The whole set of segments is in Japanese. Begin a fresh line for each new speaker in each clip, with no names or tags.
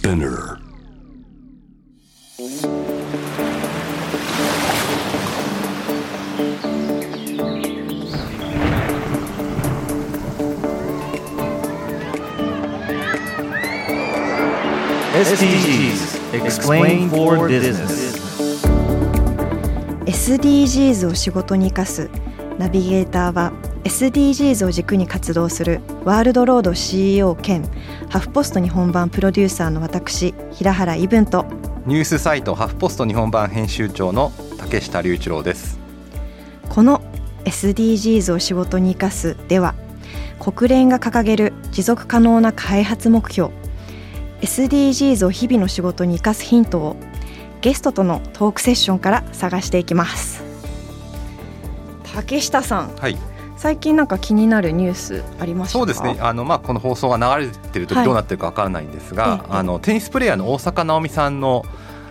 Spinner
SDGs Explain for Business
SDGs を仕事に生かすナビゲーターは SDGs を軸に活動するワールドロード CEO 兼ハフポスト日本版プロデューサーの私平原イブンと。
ニュースサイトハフポスト日本版編集長の竹下隆一郎です。
この SDGs を仕事に生かすでは国連が掲げる持続可能な開発目標 SDGs を日々の仕事に生かすヒントをゲストとのトークセッションから探していきます。竹下さん
はい
最近なんか気になるニュースありまし
そうですね。あの、まあ、この放送が流れてる時
はい。
どうなってるかわからないんですが、
ええ。
あのテニスプレーヤーの大坂なおみさんの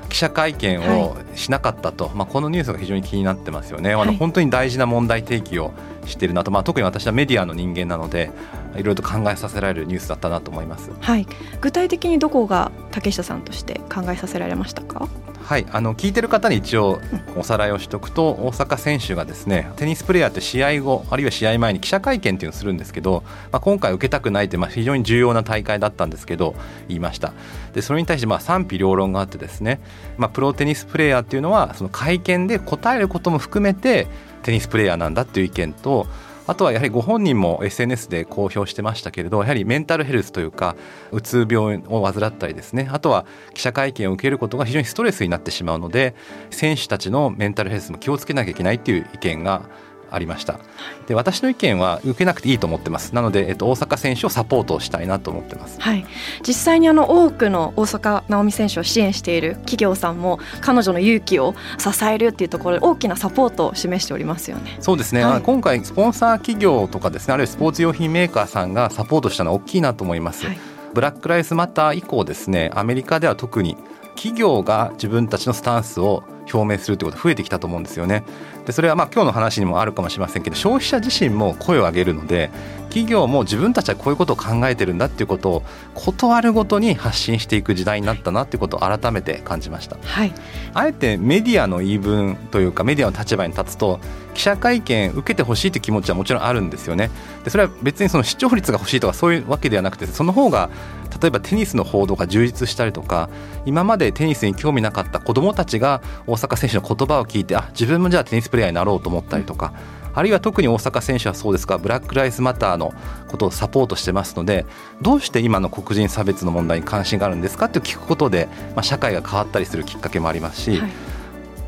記者会見をしなかったと、まあ、このニュースが非常に気になってますよね、あ
はい。
の本当に大事な問題提起をしているなと、まあ、特に私はメディアの人間なのでいろいろと考えさせられるニュースだったなと思います。
はい。具体的にどこが竹下さんとして考えさせられましたか？
はい、あの聞いてる方に一応おさらいをしておくと大坂選手がですねテニスプレーヤーって試合後あるいは試合前に記者会見っていうのをするんですけど、まあ、今回受けたくないってまあ非常に重要な大会だったんですけど言いました。でそれに対してまあ賛否両論があってですね、まあ、プロテニスプレーヤーっていうのはその会見で答えることも含めてテニスプレーヤーなんだっていう意見とあとはやはりご本人も SNS で公表してましたけれどやはりメンタルヘルスというかうつ病を患ったりですねあとは記者会見を受けることが非常にストレスになってしまうので選手たちのメンタルヘルスも気をつけなきゃいけないっていう意見がありました。で私の意見は受けなくていいと思ってます。なので、えっと、大阪選手をサポートしたいなと思ってます。
はい。実際にあの多くの大坂なおみ選手を支援している企業さんも彼女の勇気を支えるっていうところで大きなサポートを示しておりますよね。
そうですね、
はい。
今回スポンサー企業とかですねあるいはスポーツ用品メーカーさんがサポートしたのは大きいなと思います、
はい。
ブラック・ライスマター以降ですねアメリカでは特に企業が自分たちのスタンスを表明するということが増えてきたと思うんですよね。でそれはまあ今日の話にもあるかもしれませんけど消費者自身も声を上げるので企業も自分たちはこういうことを考えてるんだっていうことを断るごとに発信していく時代になったなっていうことを改めて感じました。
はい
あえてメディアの言い分というかメディアの立場に立つと記者会見受けてほしいという気持ちはもちろんあるんですよね。でそれは別にその視聴率が欲しいとかそういうわけではなくてその方が例えばテニスの報道が充実したりとか今までテニスに興味なかった子どもたちが大坂選手の言葉を聞いてあ自分もじゃあテニスプレーヤーになろうと思ったりとか。あるいは特に大坂選手はそうですがブラック・ライスマターのことをサポートしてますのでどうして今の黒人差別の問題に関心があるんですか？って聞くことで、まあ、社会が変わったりするきっかけもありますし、
はい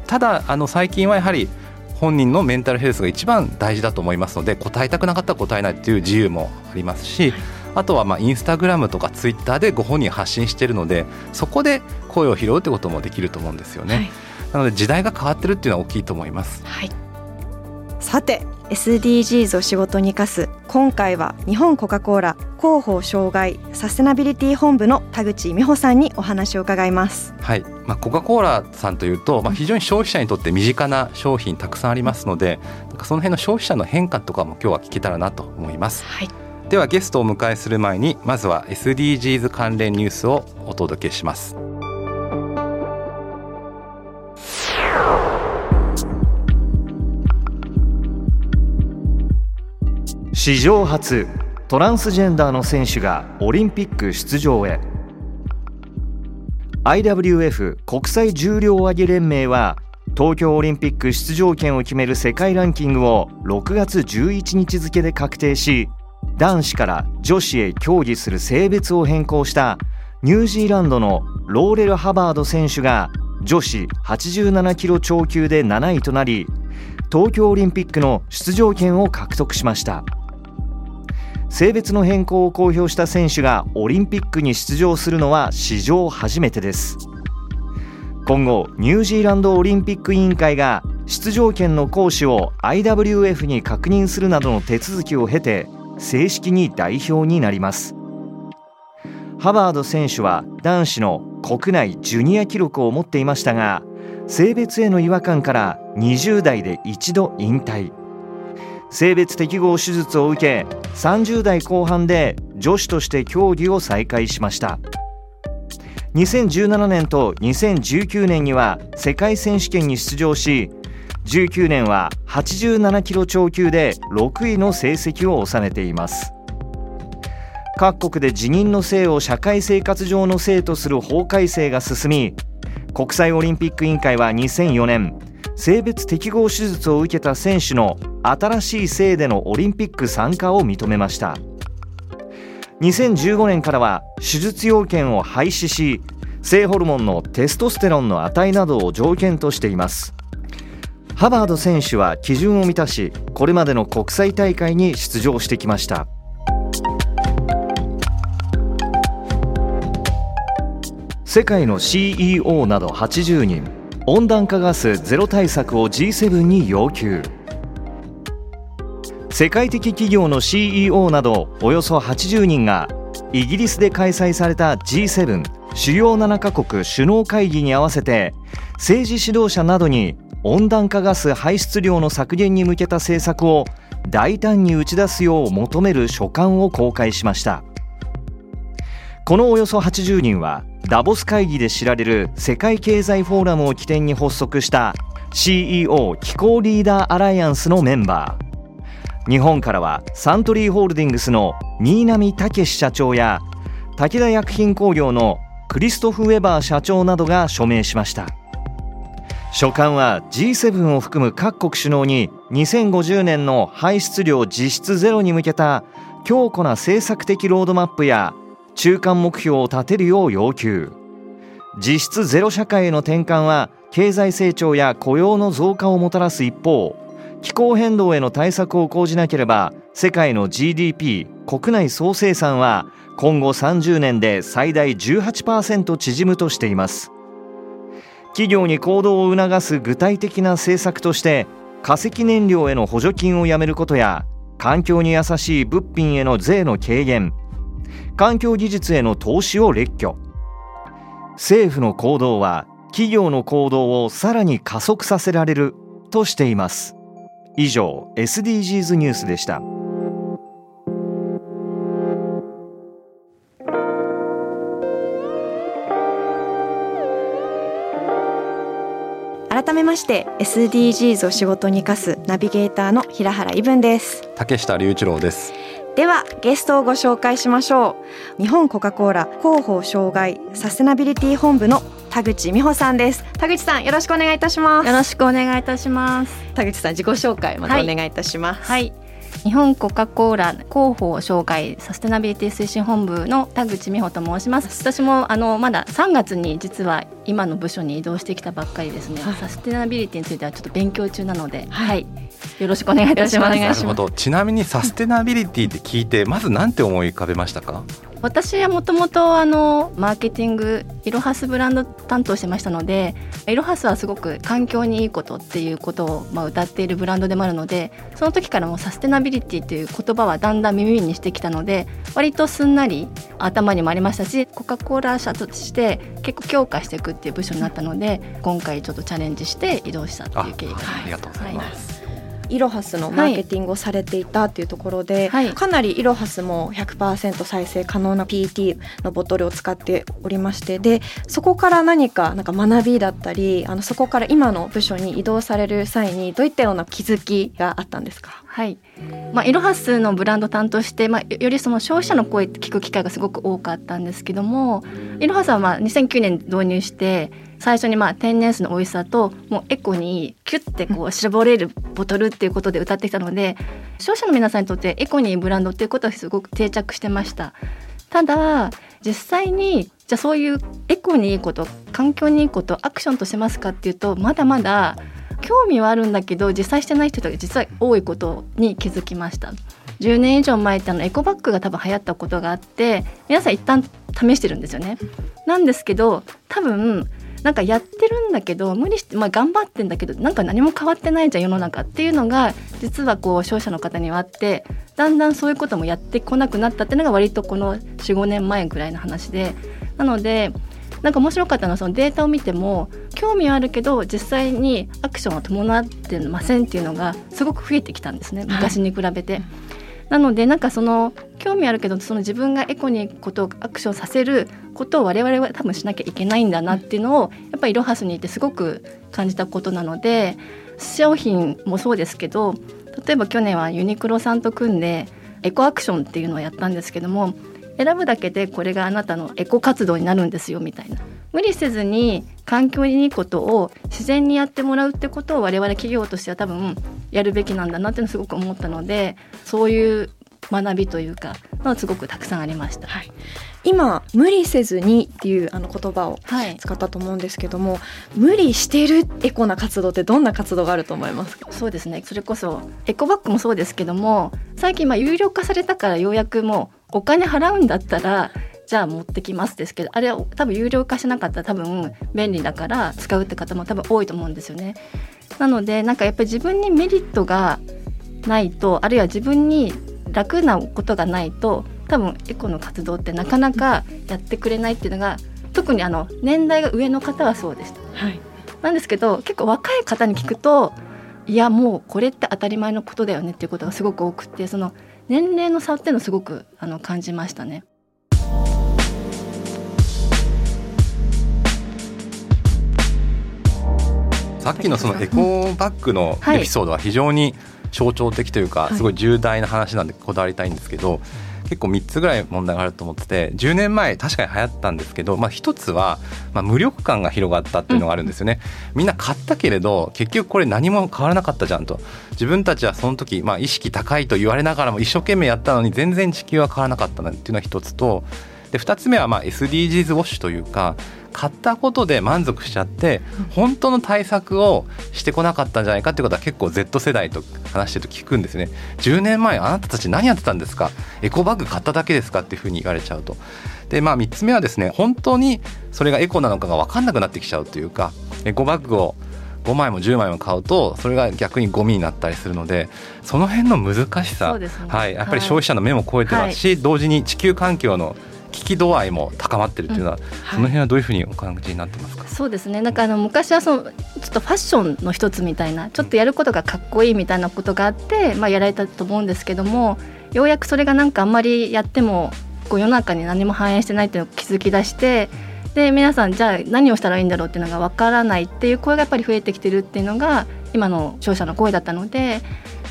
ただあの最近はやはり本人のメンタルヘルスが一番大事だと思いますので答えたくなかったら答えないっていう自由もありますし、あとはまあインスタグラムとかツイッターでご本人発信しているのでそこで声を拾うってこともできると思うんですよね、
はい。
なので時代が変わってるっていうのは大きいと思います。
はい、さて SDGs を仕事に生かす今回は日本コカ・コーラ広報障害サステナビリティ本部の田口美穂さんにお話を伺います。
はい、まあ、コカ・コーラさんというと、まあ、非常に消費者にとって身近な商品たくさんありますのでその辺の消費者の変化とかも今日は聞けたらなと思います。
はい
ではゲストをお迎えする前にまずは SDGs 関連ニュースをお届けします。
史上初トランスジェンダーの選手がオリンピック出場へ。IWF 国際重量挙げ連盟は東京オリンピック出場権を決める世界ランキングを6月11日付で確定し男子から女子へ競技する性別を変更したニュージーランドのローレル・ハバード選手が女子87キロ超級で7位となり東京オリンピックの出場権を獲得しました。性別の変更を公表した選手がオリンピックに出場するのは史上初めてです。今後ニュージーランドオリンピック委員会が出場権の行使を IWF に確認するなどの手続きを経て正式に代表になります。ハバード選手は男子の国内ジュニア記録を持っていましたが性別への違和感から20代で一度引退。性別適合手術を受け30代後半で女子として競技を再開しました。2017年と2019年には世界選手権に出場し19年は87キロ超級で6位の成績を収めています。各国で辞任の性を社会生活上の性とする法改正が進み国際オリンピック委員会は2004年性別適合手術を受けた選手の新しい性でのオリンピック参加を認めました。2015年からは手術要件を廃止し性ホルモンのテストステロンの値などを条件としています。ハバード選手は基準を満たしこれまでの国際大会に出場してきました。世界の CEO など80人。温暖化ガスゼロ対策を G7 に要求。世界的企業の CEO などおよそ80人がイギリスで開催された G7 主要7カ国首脳会議に合わせて政治指導者などに温暖化ガス排出量の削減に向けた政策を大胆に打ち出すよう求める書簡を公開しました。このおよそ80人はダボス会議で知られる世界経済フォーラムを起点に発足した CEO 気候リーダーアライアンスのメンバー。日本からはサントリーホールディングスの新浪武社長や武田薬品工業のクリストフ・ウェバー社長などが署名しました。書簡は G7 を含む各国首脳に2050年の排出量実質ゼロに向けた強固な政策的ロードマップや中間目標を立てるよう要求。実質ゼロ社会への転換は経済成長や雇用の増加をもたらす一方気候変動への対策を講じなければ世界の GDP 国内総生産は今後30年で最大18%縮むとしています。企業に行動を促す具体的な政策として化石燃料への補助金をやめることや環境に優しい物品への税の軽減環境技術への投資を列挙。政府の行動は企業の行動をさらに加速させられるとしています。以上 SDGs ニュースでした。
改めまして SDGs を仕事に生かすナビゲーターの平原伊文です。
竹下隆一郎です。
ではゲストをご紹介しましょう。日本コカ・コーラ広報障害サステナビリティ本部の田口美穂さんです。田口さんよろしくお願いいたします。
よろしくお願いいたします。
田口さん自己紹介またお願いいたします、
はい、はい日本コカ・コーラ広報障害サステナビリティ推進本部の田口美穂と申します。私もあのまだ3月に実は今の部署に移動してきたばっかりですね、はい、サステナビリティについてはちょっと勉強中なので、はい、よろしくお願いいたします。なるほ
ど。ちなみにサステナビリティって聞いてまずなんて思い浮かべましたか？
私はもともとあのマーケティングイロハスブランド担当してましたのでイロハスはすごく環境にいいことっていうことをまあ歌っているブランドでもあるのでその時からもサステナビリティという言葉はだんだん耳にしてきたので割とすんなり頭にもありましたしコカ・コーラ社として結構強化していくっていう部署になったので今回ちょっとチャレンジして移動したっていう経緯が
ありがとうございます。
はいイロハスのマーケティングをされていたっていうところで、はい、かなりイロハスも100%再生可能な PET のボトルを使っておりましてでそこから何かなんか学びだったりあのそこから今の部署に移動される際にどういったような気づきがあったんですか？
はい。まあ、イロハスのブランド担当して、まあ、よりその消費者の声って聞く機会がすごく多かったんですけどもイロハスはまあ2009年導入して最初にまあ天然水の美味しさともうエコにキュッてこう 絞れるボトルっていうことで歌ってきたので消費者の皆さんにとってエコにブランドっていうことはすごく定着してました。ただ実際にじゃあそういうエコにいいこと環境にいいことアクションとしますかっていうとまだまだ興味はあるんだけど実際してない人が実は多いことに気づきました。10年以上前ってあのエコバッグが多分流行ったことがあって皆さん一旦試してるんですよね。なんですけど多分なんかやってるんだけど無理して、まあ、頑張ってんだけどなんか何も変わってないじゃん世の中っていうのが実はこう消費者の方にはあってだんだんそういうこともやってこなくなったっていうのが割とこの45年前ぐらいの話でなのでなんか面白かったのはそのデータを見ても興味はあるけど実際にアクションは伴ってませんっていうのがすごく増えてきたんですね昔に比べて。はいなのでなんかその興味あるけどその自分がエコにことをアクションさせることを我々は多分しなきゃいけないんだなっていうのをやっぱりイロハスにいてすごく感じたことなので商品もそうですけど例えば去年はユニクロさんと組んでエコアクションっていうのをやったんですけども選ぶだけでこれがあなたのエコ活動になるんですよみたいな。無理せずに環境にいいことを自然にやってもらうってことを我々企業としては多分やるべきなんだなっていうのすごく思ったのでそういう学びというかのすごくたくさんありました。
はい今無理せずにっていうあの言葉を使ったと思うんですけども、はい、無理してるエコな活動ってどんな活動があると思いますか？
そうですねそれこそエコバッグもそうですけども最近まあ有料化されたからようやくもうお金払うんだったらじゃあ持ってきますですけどあれは多分有料化しなかったら多分便利だから使うって方も多分多いと思うんですよね。なのでなんかやっぱり自分にメリットがないとあるいは自分に楽なことがないと多分エコの活動ってなかなかやってくれないっていうのが特にあの年代が上の方はそうでした。はい、なんですけど結構若い方に聞くといやもうこれって当たり前のことだよねっていうことがすごく多くてその年齢の差っていうのをすごくあの感じましたね。
さっきのそのエコバッグのエピソードは非常に象徴的というかすごい重大な話なんでこだわりたいんですけど結構3つぐらい問題があると思ってて10年前確かに流行ったんですけど、まあ、1つは、まあ、無力感が広がったっていうのがあるんですよね、みんな買ったけれど結局これ何も変わらなかったじゃんと。自分たちはその時、まあ、意識高いと言われながらも一生懸命やったのに全然地球は変わらなかったっていうのが1つとで2つ目はまあ SDGs ウォッシュというか買ったことで満足しちゃって本当の対策をしてこなかったんじゃないかっていうことは結構 Z 世代と話してると聞くんですね。10年前あなたたち何やってたんですか？エコバッグ買っただけですかっていうふうに言われちゃうと。でまあ3つ目はですね本当にそれがエコなのかが分かんなくなってきちゃうというかエコバッグを5枚も10枚も買うとそれが逆にゴミになったりするのでその辺の難しさ、ね、はい、やっぱり消費者の目も超えてますし、はい、同時に地球環境の危機度合いも高まってるっていうのは、うんはい、その辺はどういうふうにお感じになってますか？
そうですね。なんかあの昔はそのちょっとファッションの一つみたいなちょっとやることがかっこいいみたいなことがあって、まあ、やられたと思うんですけどもようやくそれがなんかあんまりやってもこう世の中に何も反映してないっていうのを気づき出してで皆さんじゃあ何をしたらいいんだろうっていうのがわからないっていう声がやっぱり増えてきてるっていうのが今の聴者の声だったので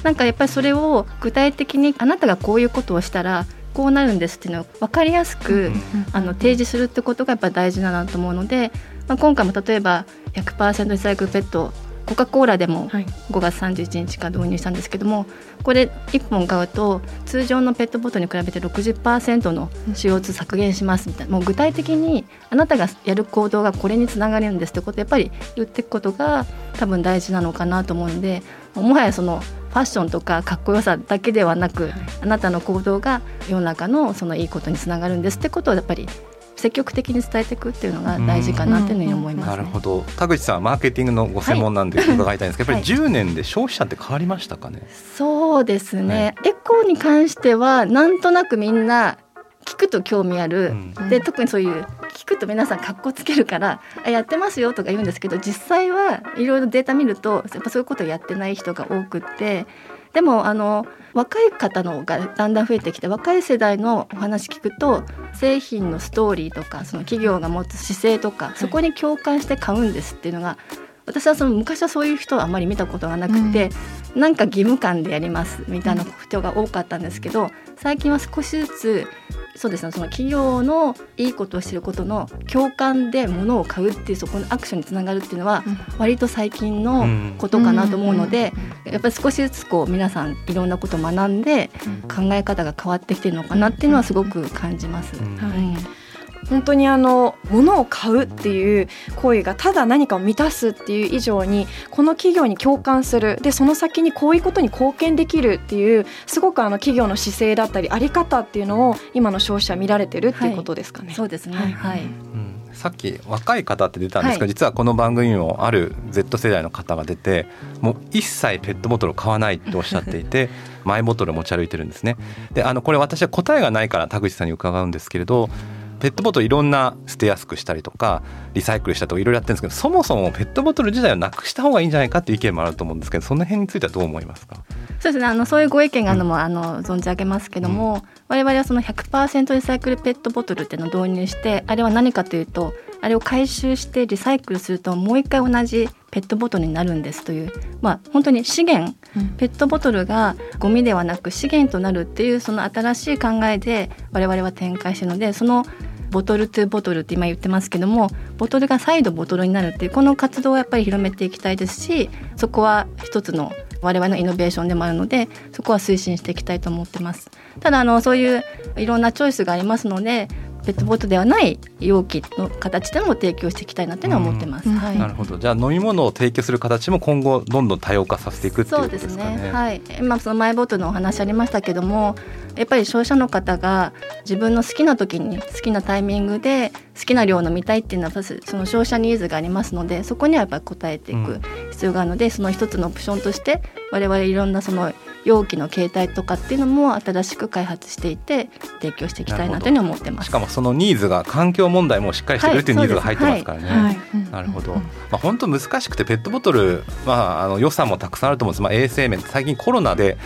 なんかやっぱりそれを具体的にあなたがこういうことをしたらこうなるんですっていうのを分かりやすく、あの提示するってことがやっぱ大事だなと思うので、まあ、今回も例えば100%リサイクルペットコカ・コーラでも5月31日から導入したんですけども、これ1本買うと通常のペットボトルに比べて60%の CO2 削減しますみたいな。もう具体的にあなたがやる行動がこれにつながるんですってことをやっぱり言っていくことが多分大事なのかなと思うんでもはやそのファッションとかかっこよさだけではなく、はい、あなたの行動が世の中のそのいいことにつながるんですってことをやっぱり積極的に伝えていくっていうのが大事かなというふうに思います、ね、
なるほど。田口さんマーケティングのご専門なんで伺いたいんですけど、はい、やっぱり10年で消費者って変わりましたかね、
そうですね、エコに関してはなんとなくみんな聞くと興味ある、うん、で特にそういう聞くと皆さんかっこつけるからあやってますよとか言うんですけど実際はいろいろデータ見るとやっぱそういうことをやってない人が多くってでもあの若い方のがだんだん増えてきて若い世代のお話聞くと製品のストーリーとかその企業が持つ姿勢とかそこに共感して買うんですっていうのが私はその昔はそういう人はあんまり見たことがなくて、うん、なんか義務感でやりますみたいな人が多かったんですけど最近は少しずつそうですね。その企業のいいことをしてることの共感で物を買うっていうそこのアクションにつながるっていうのは割と最近のことかなと思うのでやっぱり少しずつこう皆さんいろんなことを学んで考え方が変わってきてるのかなっていうのはすごく感じます。はい
本当にあの物を買うっていう行為がただ何かを満たすっていう以上にこの企業に共感するでその先にこういうことに貢献できるっていうすごくあの企業の姿勢だったりあり方っていうのを今の消費者見られてるっていうことですかね。はい、
そうですね、はい、はい、
うんさっき若い方って出たんですが、はい、実はこの番組にもある Z 世代の方が出てもう一切ペットボトルを買わないっておっしゃっていてマイボトルを持ち歩いてるんですね。であのこれ私は答えがないから田口さんに伺うんですけれどペットボトルいろんな捨てやすくしたりとかリサイクルしたりとかいろいろやってるんですけどそもそもペットボトル自体をなくした方がいいんじゃないかっていう意見もあると思うんですけどその辺についてはどう思いますか？
そうですね。あのそういうご意見があるのも、あの存じ上げますけども、うん、我々はその100%リサイクルペットボトルっていうのを導入してあれは何かというとあれを回収してリサイクルするともう一回同じペットボトルになるんですというまあ本当に資源、うん、ペットボトルがゴミではなく資源となるっていうその新しい考えで我々は展開しているのでそのボトルトゥボトルって今言ってますけどもボトルが再度ボトルになるっていうこの活動をやっぱり広めていきたいですしそこは一つの我々のイノベーションでもあるのでそこは推進していきたいと思ってますただあのそういういろんなチョイスがありますのでペットボトルではない容器の形でも提供していきたいなというのは思ってます。
はい、なるほど。じゃあ飲み物を提供する形も今後どんどん多様化させていくっていうことですかね。そうですね。はい。
今そのマイボトルのお話ありましたけども、やっぱり消費者の方が自分の好きな時に好きなタイミングで好きな量を飲みたいっていうのはその消費者ニーズがありますので、そこにはやっぱり応えていく必要があるので、その一つのオプションとして我々いろんなその容器の形態とかっていうのも新しく開発していて提供していきたいなというふうに思ってます。
しかもそのニーズが環境問題もしっかりしてくるというニーズが入ってますからね、はい。はい、なるほど、まあ、本当難しくてペットボトル、まあ、あの予算もたくさんあると思うんです、まあ、衛生面最近コロナで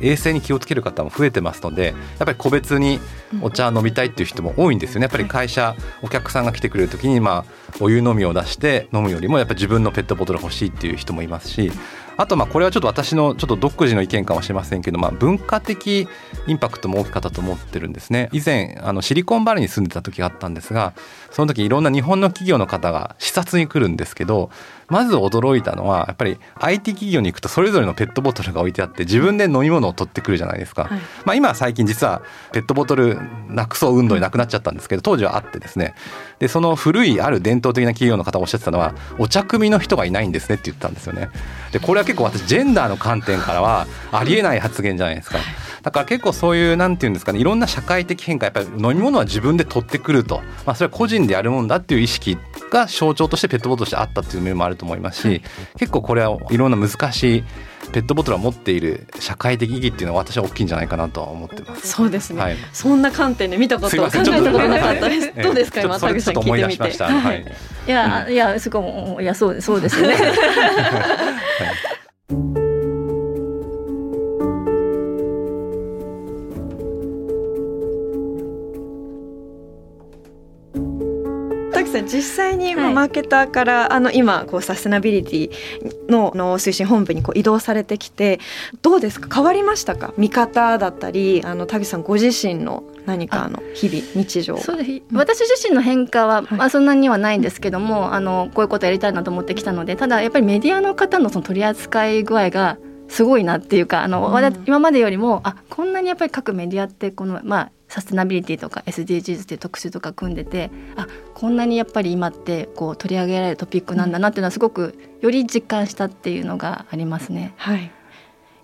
衛生に気をつける方も増えてますのでやっぱり個別にお茶飲みたいっていう人も多いんですよね。やっぱり会社お客さんが来てくれる時に、まあ、お湯飲みを出して飲むよりもやっぱり自分のペットボトル欲しいっていう人もいますしあとまあこれはちょっと私のちょっと独自の意見かもしれませんけど、まあ、文化的インパクトも大きかったと思ってるんですね。以前あのシリコンバレーに住んでた時があったんですがその時いろんな日本の企業の方が視察に来るんですけどまず驚いたのはやっぱり IT 企業に行くとそれぞれのペットボトルが置いてあって自分で飲み物を取ってくるじゃないですか、はい、まあ、今は最近実はペットボトルなくそう運動になくなっちゃったんですけど当時はあってですね。でその古いある伝統的な企業の方がおっしゃってたのはお茶組の人がいないんですねって言ったんですよね。でこれは結構私ジェンダーの観点からはありえない発言じゃないですかだから結構そういうなんていうんですかねいろんな社会的変化やっぱり飲み物は自分で取ってくると、まあ、それは個人でやるもんだっていう意識が象徴としてペットボトルとしてあったっていう面もあると思いますし、結構これはいろんな難しいペットボトルは持っている社会的意義っていうのは私は大きいんじゃないかなとは思ってます。
そうですね。はい、そんな観点で見たこと考えたことなかったです。どうですか？今田口さん聞いてみて。
はい。いや、いやすごいいやそうそうですよね。はい
さん実際にマーケターから、はい、あの今こうサステナビリティのの推進本部にこう移動されてきてどうですか？変わりましたか？見方だったりあの田口さんご自身の何かの日々日常
そうです、私自身の変化は、まあ、そんなにはないんですけども、はい、あのこういうことやりたいなと思ってきたのでただやっぱりメディアの方のその取り扱い具合がすごいなっていうかあの、うん、今までよりもあこんなにやっぱり各メディアってこのまあサステナビリティとか SDGs っていう特集とか組んでてあこんなにやっぱり今ってこう取り上げられるトピックなんだなっていうのはすごくより実感したっていうのがありますね。
はい。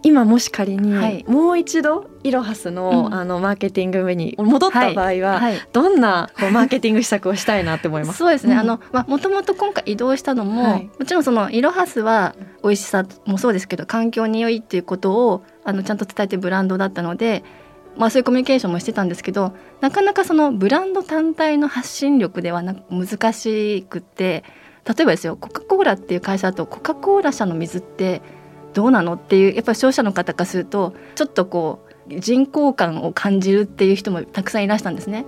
今もし仮にもう一度イロハスの,、あのマーケティング目に戻った場合は、どんなこうマーケティング施策をしたいなって思います？
そうですね、あのまあもともと今回移動したのも、もちろんそのイロハスは美味しさもそうですけど環境に良いっていうことをあのちゃんと伝えてブランドだったのでまあ、そういうコミュニケーションもしてたんですけどなかなかそのブランド単体の発信力ではな難しくて例えばですよコカ・コーラっていう会社だとコカ・コーラ社の水ってどうなのっていうやっぱり消費者の方からするとちょっとこう人口感を感じるっていう人もたくさんいらしたんですね。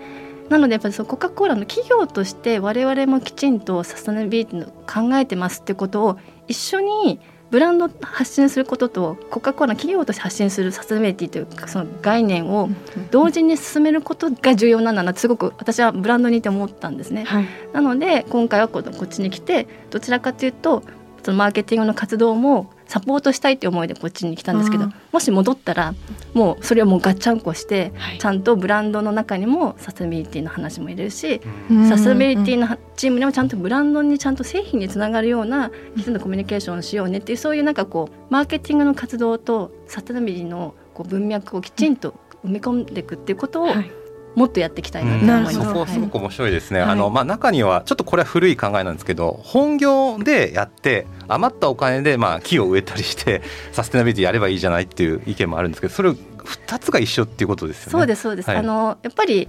なのでやっぱりコカ・コーラの企業として我々もきちんとサステナビリティの考えてますってことを一緒にブランド発信することとコカ・コーラ企業として発信するサステナビリティというかその概念を同時に進めることが重要なんだなってすごく私はブランドにいて思ったんですね。はい、なので今回はこっちに来てどちらかというとそのマーケティングの活動もサポートしたいって思いでこっちに来たんですけどもし戻ったらもうそれをもうガッチャンコして、はい、ちゃんとブランドの中にもサステナビリティの話も入れるし、サステナビリティのチームにもちゃんとブランドにちゃんと製品につながるようなきちんとコミュニケーションをしようねっていうそういうなんかこうマーケティングの活動とサステナビリティのこう文脈をきちんと埋め込んでいくっていうことを、はいもっとやっていきたいなと思います、
うん、そこすごく面白いですね、はい、あのまあ、中にはちょっとこれは古い考えなんですけど本業でやって余ったお金でまあ木を植えたりして サステナビリティやればいいじゃないっていう意見もあるんですけどそれ2つが一緒っていうことですよね。
そうですそうです、はい、あのやっぱり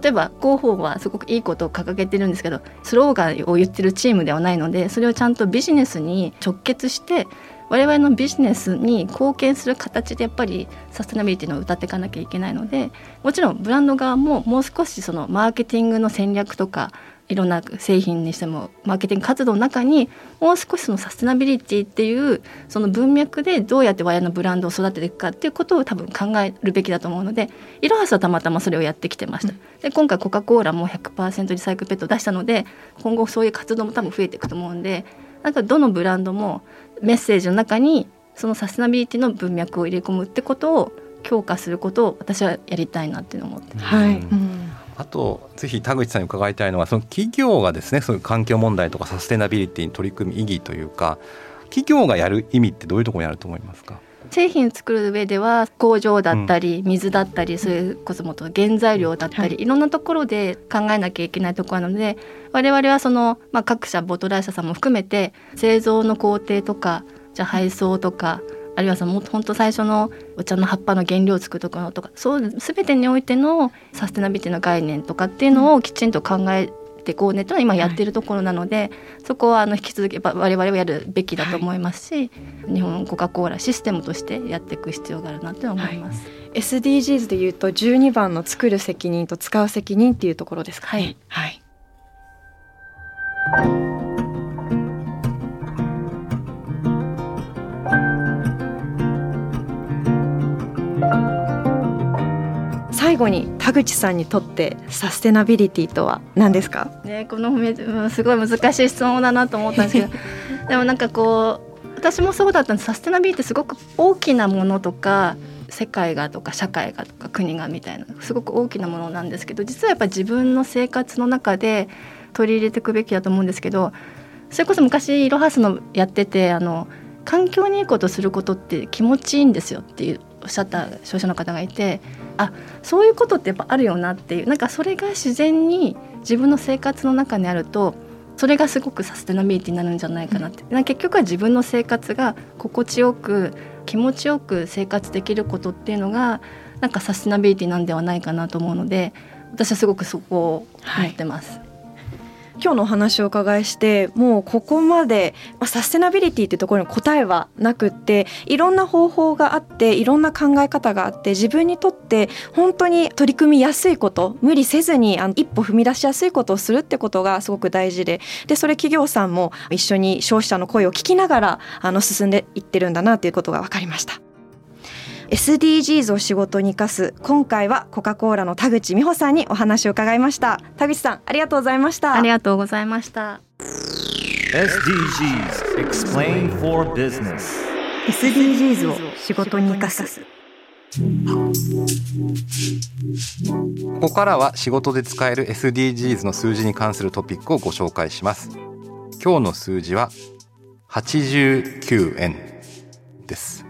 例えば広報はすごくいいことを掲げてるんですけどスローガンを言ってるチームではないのでそれをちゃんとビジネスに直結して我々のビジネスに貢献する形でやっぱりサステナビリティのを歌っていかなきゃいけないのでもちろんブランド側ももう少しそのマーケティングの戦略とかいろんな製品にしてもマーケティング活動の中にもう少しそのサステナビリティっていうその文脈でどうやって我々のブランドを育てていくかっていうことを多分考えるべきだと思うのでイロハスはたまたまそれをやってきてました。で今回コカ・コーラも100%リサイクルペットを出したので今後そういう活動も多分増えていくと思うんでなんかどのブランドもメッセージの中にそのサステナビリティの文脈を入れ込むってことを強化することを私はやりたいなっていうのを思って
はい、
うん。あとぜひ田口さんに伺いたいのはその企業がですねそういう環境問題とかサステナビリティに取り組む意義というか企業がやる意味ってどういうところにあると思いますか？
製品作る上では工場だったり水だったりそれこそもと原材料だったり、い、ろんなところで考えなきゃいけないところなので我々はその、まあ、各社ボトラー社さんも含めて製造の工程とかじゃあ配送とかあるいはその本当最初のお茶の葉っぱの原料を作るところとかそう全てにおいてのサステナビティの概念とかっていうのをきちんと考えてこうねというのは今やっているところなので、はい、そこはあの引き続き我々はやるべきだと思いますし、はい、日本コカ・コーラシステムとしてやっていく必要があるなと思います。はい、
SDGs でいうと12番の作る責任と使う責任っていうところですかね。はい、はい最後に田口さんにとってサステナビリティとは何ですか？
ねこのすごい難しい質問だなと思ったんですけど。でもなんかこう私もそうだったんです。サステナビリティすごく大きなものとか世界がとか社会がとか国がみたいなすごく大きなものなんですけど実はやっぱり自分の生活の中で取り入れていくべきだと思うんですけどそれこそ昔イロハスのやっててあの環境にいいことすることって気持ちいいんですよっていうおっしゃった消費者の方がいてあそういうことってやっぱあるよなっていうなんかそれが自然に自分の生活の中にあるとそれがすごくサステナビリティになるんじゃないかなって、うん、結局は自分の生活が心地よく気持ちよく生活できることっていうのがなんかサステナビリティなんではないかなと思うので私はすごくそこを思ってます。
はい今日のお話をお伺いしてもうここまで、まあ、サステナビリティってところに答えはなくっていろんな方法があっていろんな考え方があって自分にとって本当に取り組みやすいこと無理せずにあの一歩踏み出しやすいことをするってことがすごく大事ででそれ企業さんも一緒に消費者の声を聞きながらあの進んでいってるんだなということが分かりました。SDGs を仕事に生かす今回はコカ・コーラの田口美穂さんにお話を伺いました。田口さんありがとうございました。
ありがとうございました。
SDGs Explain for Business
SDGs を仕事に生かす。
ここからは仕事で使える SDGs の数字に関するトピックをご紹介します。今日の数字は89円です。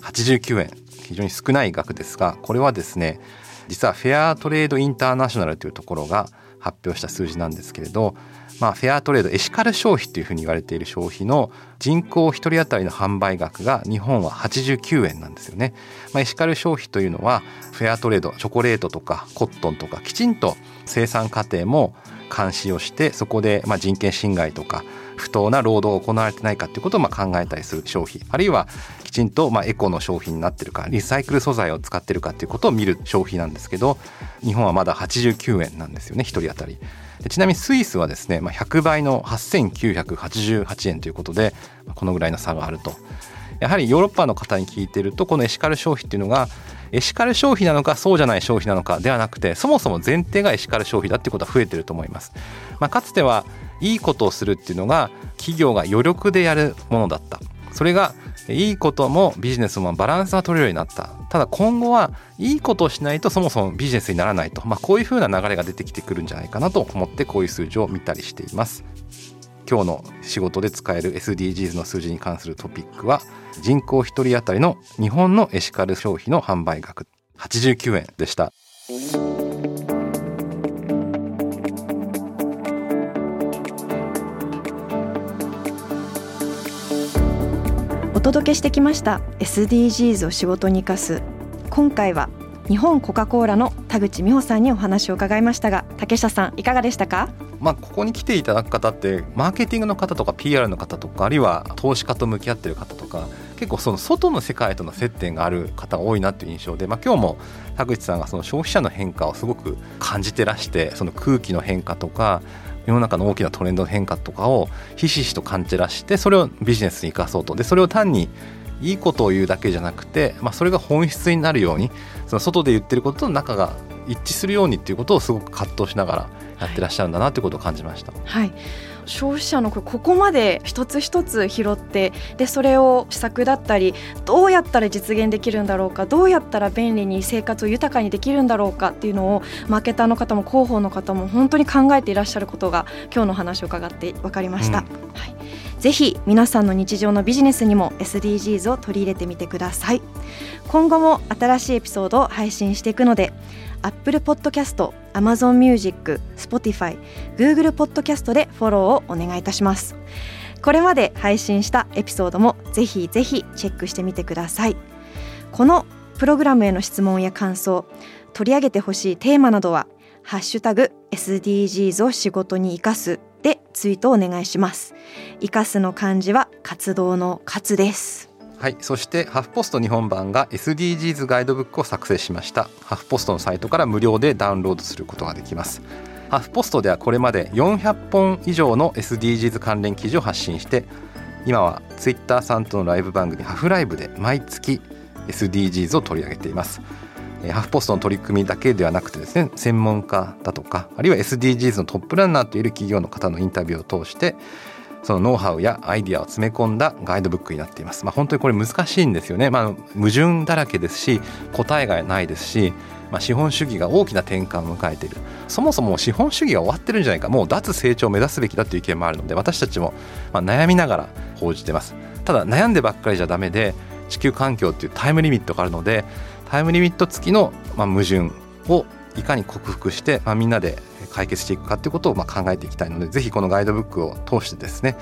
89円非常に少ない額ですがこれはですね実はフェアトレードインターナショナルというところが発表した数字なんですけれど、まあ、フェアトレードエシカル消費というふうに言われている消費の人口1人当たりの販売額が日本は89円なんですよね、まあ、エシカル消費というのはフェアトレードチョコレートとかコットンとかきちんと生産過程も監視をしてそこでま人権侵害とか不当な労働が行われてないかということをまあ考えたりする消費あるいはきちんとまエコの商品になってるかリサイクル素材を使ってるかということを見る消費なんですけど日本はまだ89円なんですよね1人当たり。ちなみにスイスはですね、まあ、100倍の8988円ということでこのぐらいの差があると。やはりヨーロッパの方に聞いてるとこのエシカル消費っていうのがエシカル消費なのかそうじゃない消費なのかではなくてそもそも前提がエシカル消費だっていうことは増えてると思います。まあ、かつてはいいことをするっていうのが企業が余力でやるものだった。それがいいこともビジネスもバランスが取れるようになった。ただ今後はいいことをしないとそもそもビジネスにならないと、まあ、こういうふうな流れが出てきてくるんじゃないかなと思ってこういう数字を見たりしています。今日の仕事で使える SDGs の数字に関するトピックは人口1人当たりの日本のエシカル消費の販売額。89円でした。
届けしてきました SDGs を仕事に生かす。今回は日本コカ・コーラの田口美穂さんにお話を伺いましたが竹下さんいかがでしたか？
まあ、ここに来ていただく方ってマーケティングの方とか PR の方とかあるいは投資家と向き合ってる方とか結構その外の世界との接点がある方が多いなっていう印象で、まあ、今日も田口さんがその消費者の変化をすごく感じてらしてその空気の変化とか世の中の大きなトレンドの変化とかをひしひしと感じらしてそれをビジネスに生かそうとでそれを単にいいことを言うだけじゃなくて、まあ、それが本質になるようにその外で言ってることと中が一致するようにっていうことをすごく葛藤しながらやってらっしゃるんだなということを感じました。
はい消費者のここまで一つ一つ拾ってでそれを施策だったりどうやったら実現できるんだろうかどうやったら便利に生活を豊かにできるんだろうかっていうのをマーケターの方も広報の方も本当に考えていらっしゃることが今日の話を伺って分かりました。うん、はい。ぜひ皆さんの日常のビジネスにも SDGs を取り入れてみてください。今後も新しいエピソードを配信していくので Apple Podcast、Amazon Music、Spotify、Google Podcast でフォローをお願いいたします。これまで配信したエピソードもぜひぜひチェックしてみてください。このプログラムへの質問や感想取り上げてほしいテーマなどはハッシュタグ SDGs を仕事に生かすでツイートお願いします。生かすの漢字は活動の活です。
はいそしてハフポスト日本版が SDGs ガイドブックを作成しました。ハフポストのサイトから無料でダウンロードすることができます。ハフポストではこれまで400本以上の SDGs 関連記事を発信して今はツイッターさんとのライブ番組ハフライブで毎月 SDGs を取り上げています。ハフポストの取り組みだけではなくてですね専門家だとかあるいは SDGs のトップランナーといる企業の方のインタビューを通してそのノウハウやアイディアを詰め込んだガイドブックになっています。まあ、本当にこれ難しいんですよね。まあ、矛盾だらけですし答えがないですし、まあ、資本主義が大きな転換を迎えているそもそも資本主義が終わってるんじゃないかもう脱成長を目指すべきだという意見もあるので私たちもまあ悩みながら報じてますただ悩んでばっかりじゃダメで地球環境っていうタイムリミットがあるのでタイムリミット付きのまあ矛盾をいかに克服して、まあ、みんなで解決していくかということをまあ考えていきたいのでぜひこのガイドブックを通してですね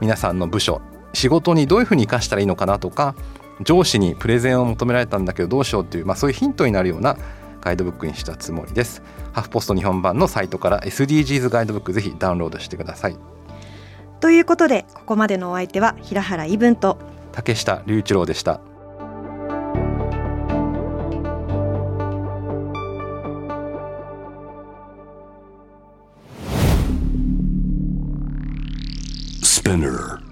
皆さんの部署仕事にどういうふうに生かしたらいいのかなとか上司にプレゼンを求められたんだけどどうしようっていう、まあ、そういうヒントになるようなガイドブックにしたつもりです。ハフポスト日本版のサイトから SDGs ガイドブックぜひダウンロードしてください。
ということでここまでのお相手は平原伊文と
竹下隆一郎でした
ス p ナー